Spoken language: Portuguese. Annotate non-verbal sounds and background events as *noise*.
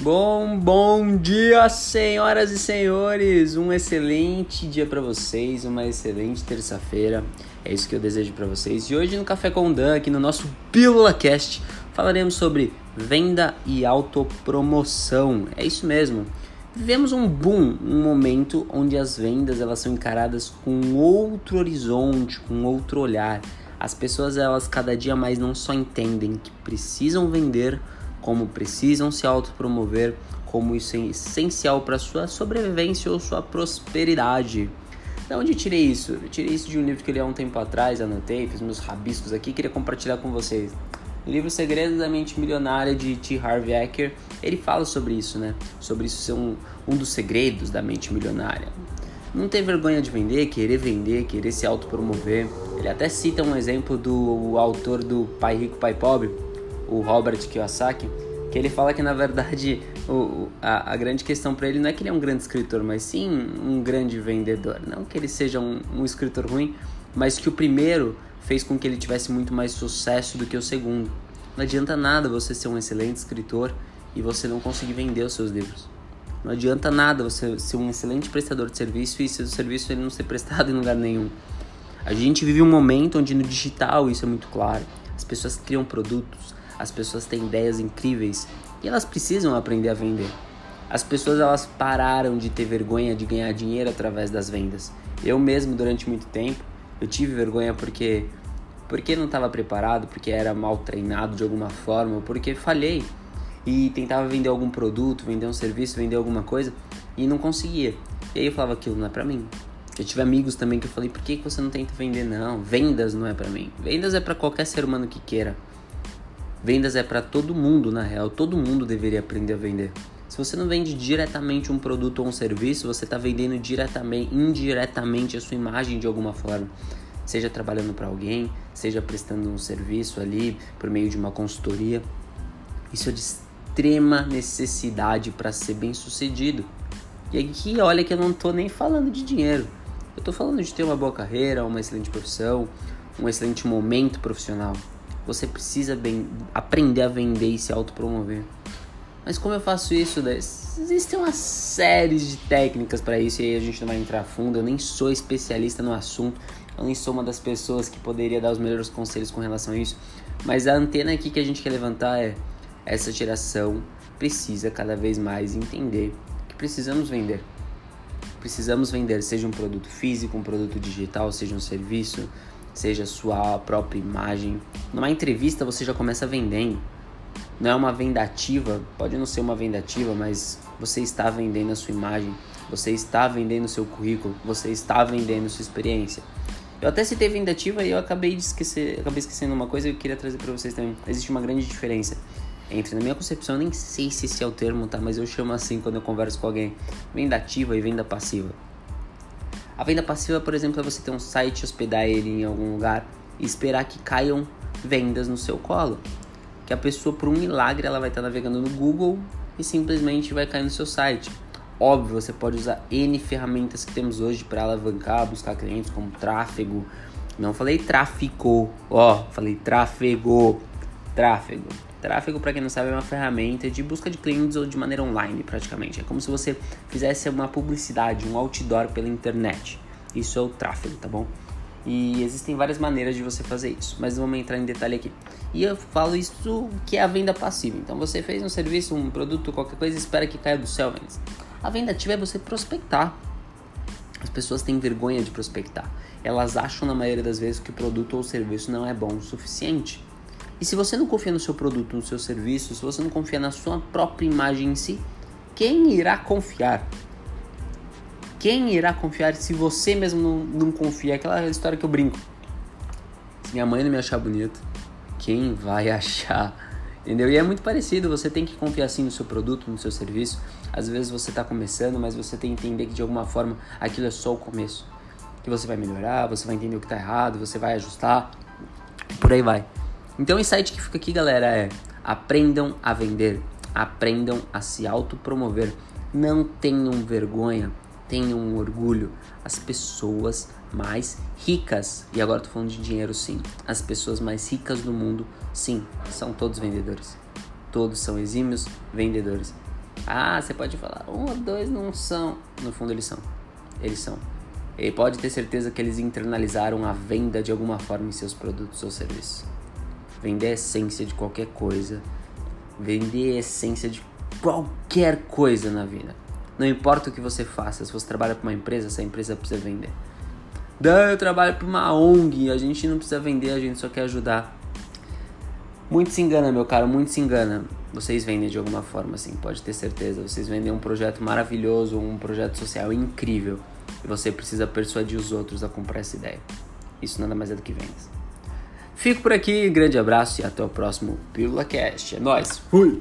Bom, bom dia, senhoras e senhores. Um excelente dia para vocês, uma excelente terça-feira. É isso que eu desejo para vocês. E hoje no Café com Dan, aqui no nosso Pílula Cast, falaremos sobre venda e autopromoção. É isso mesmo. Vivemos um boom, um momento onde as vendas elas são encaradas com outro horizonte, com outro olhar. As pessoas elas cada dia mais não só entendem que precisam vender, como precisam se autopromover, como isso é essencial para sua sobrevivência ou sua prosperidade. Da onde tirei isso? Eu tirei isso de um livro que eu li há um tempo atrás, anotei, fiz meus rabiscos aqui, queria compartilhar com vocês. O livro Segredos da Mente Milionária de T. Harv Eker, ele fala sobre isso, né? Sobre isso ser um, um dos segredos da mente milionária. Não ter vergonha de vender, querer vender, querer se autopromover. Ele até cita um exemplo do autor do Pai Rico, Pai Pobre, o Robert Kiyosaki, que ele fala que na verdade o, a, a grande questão para ele não é que ele é um grande escritor, mas sim um grande vendedor. Não que ele seja um, um escritor ruim, mas que o primeiro fez com que ele tivesse muito mais sucesso do que o segundo. Não adianta nada você ser um excelente escritor e você não conseguir vender os seus livros. Não adianta nada você ser um excelente prestador de serviço e seu serviço ele não ser prestado em lugar nenhum. A gente vive um momento onde no digital isso é muito claro. As pessoas criam produtos, as pessoas têm ideias incríveis e elas precisam aprender a vender. As pessoas elas pararam de ter vergonha de ganhar dinheiro através das vendas. Eu mesmo durante muito tempo eu tive vergonha porque porque não estava preparado, porque era mal treinado de alguma forma, porque falhei e tentava vender algum produto, vender um serviço, vender alguma coisa e não conseguia. E aí eu falava aquilo não é para mim. Eu tive amigos também que eu falei, por que você não tenta vender? Não, vendas não é para mim. Vendas é para qualquer ser humano que queira. Vendas é para todo mundo, na real. Todo mundo deveria aprender a vender. Se você não vende diretamente um produto ou um serviço, você está vendendo diretamente, indiretamente a sua imagem de alguma forma. Seja trabalhando para alguém, seja prestando um serviço ali por meio de uma consultoria. Isso é de extrema necessidade para ser bem sucedido. E aqui, olha que eu não estou nem falando de dinheiro. Eu estou falando de ter uma boa carreira, uma excelente profissão, um excelente momento profissional. Você precisa bem, aprender a vender e se autopromover. Mas como eu faço isso? Existem uma série de técnicas para isso e aí a gente não vai entrar fundo. Eu nem sou especialista no assunto, eu nem sou uma das pessoas que poderia dar os melhores conselhos com relação a isso. Mas a antena aqui que a gente quer levantar é: essa geração precisa cada vez mais entender que precisamos vender. Precisamos vender, seja um produto físico, um produto digital, seja um serviço, seja sua própria imagem. Numa entrevista você já começa vendendo. Não é uma venda ativa, pode não ser uma venda ativa, mas você está vendendo a sua imagem, você está vendendo o seu currículo, você está vendendo sua experiência. Eu até citei venda ativa e eu acabei de esquecer, acabei esquecendo uma coisa que eu queria trazer para vocês também. Existe uma grande diferença entre, na minha concepção, eu nem sei se esse é o termo, tá? Mas eu chamo assim quando eu converso com alguém: venda ativa e venda passiva. A venda passiva, por exemplo, é você ter um site, hospedar ele em algum lugar e esperar que caiam vendas no seu colo. Que a pessoa, por um milagre, ela vai estar navegando no Google e simplesmente vai cair no seu site. Óbvio, você pode usar N ferramentas que temos hoje para alavancar, buscar clientes, como tráfego. Não falei tráfico, ó, falei tráfego, tráfego. Tráfego, para quem não sabe, é uma ferramenta de busca de clientes ou de maneira online, praticamente. É como se você fizesse uma publicidade, um outdoor pela internet. Isso é o tráfego, tá bom? E existem várias maneiras de você fazer isso, mas vamos entrar em detalhe aqui. E eu falo isso que é a venda passiva. Então você fez um serviço, um produto, qualquer coisa, espera que caia do céu, vendas. A venda ativa é você prospectar. As pessoas têm vergonha de prospectar. Elas acham na maioria das vezes que o produto ou serviço não é bom o suficiente. E se você não confia no seu produto, no seu serviço, se você não confia na sua própria imagem em si, quem irá confiar? Quem irá confiar se você mesmo não, não confia? Aquela história que eu brinco. Se minha mãe não me achar bonito, quem vai *laughs* achar? Entendeu? E é muito parecido, você tem que confiar assim no seu produto, no seu serviço. Às vezes você está começando, mas você tem que entender que de alguma forma aquilo é só o começo. Que você vai melhorar, você vai entender o que está errado, você vai ajustar, por aí vai. Então o insight que fica aqui, galera, é aprendam a vender, aprendam a se autopromover. Não tenham vergonha, tenham orgulho. As pessoas mais ricas, e agora tô falando de dinheiro sim, as pessoas mais ricas do mundo, sim, são todos vendedores. Todos são exímios vendedores. Ah, você pode falar, um ou dois não são. No fundo, eles são. Eles são. E pode ter certeza que eles internalizaram a venda de alguma forma em seus produtos ou serviços. Vender a essência de qualquer coisa. Vender a essência de qualquer coisa na vida. Não importa o que você faça, se você trabalha para uma empresa, essa empresa precisa vender. Daí eu trabalho para uma ONG, a gente não precisa vender, a gente só quer ajudar. Muito se engana, meu caro, muito se engana. Vocês vendem de alguma forma, assim, pode ter certeza. Vocês vendem um projeto maravilhoso, um projeto social incrível. E você precisa persuadir os outros a comprar essa ideia. Isso nada mais é do que vendas. Fico por aqui, grande abraço e até o próximo Pílula Cast. É nóis, fui!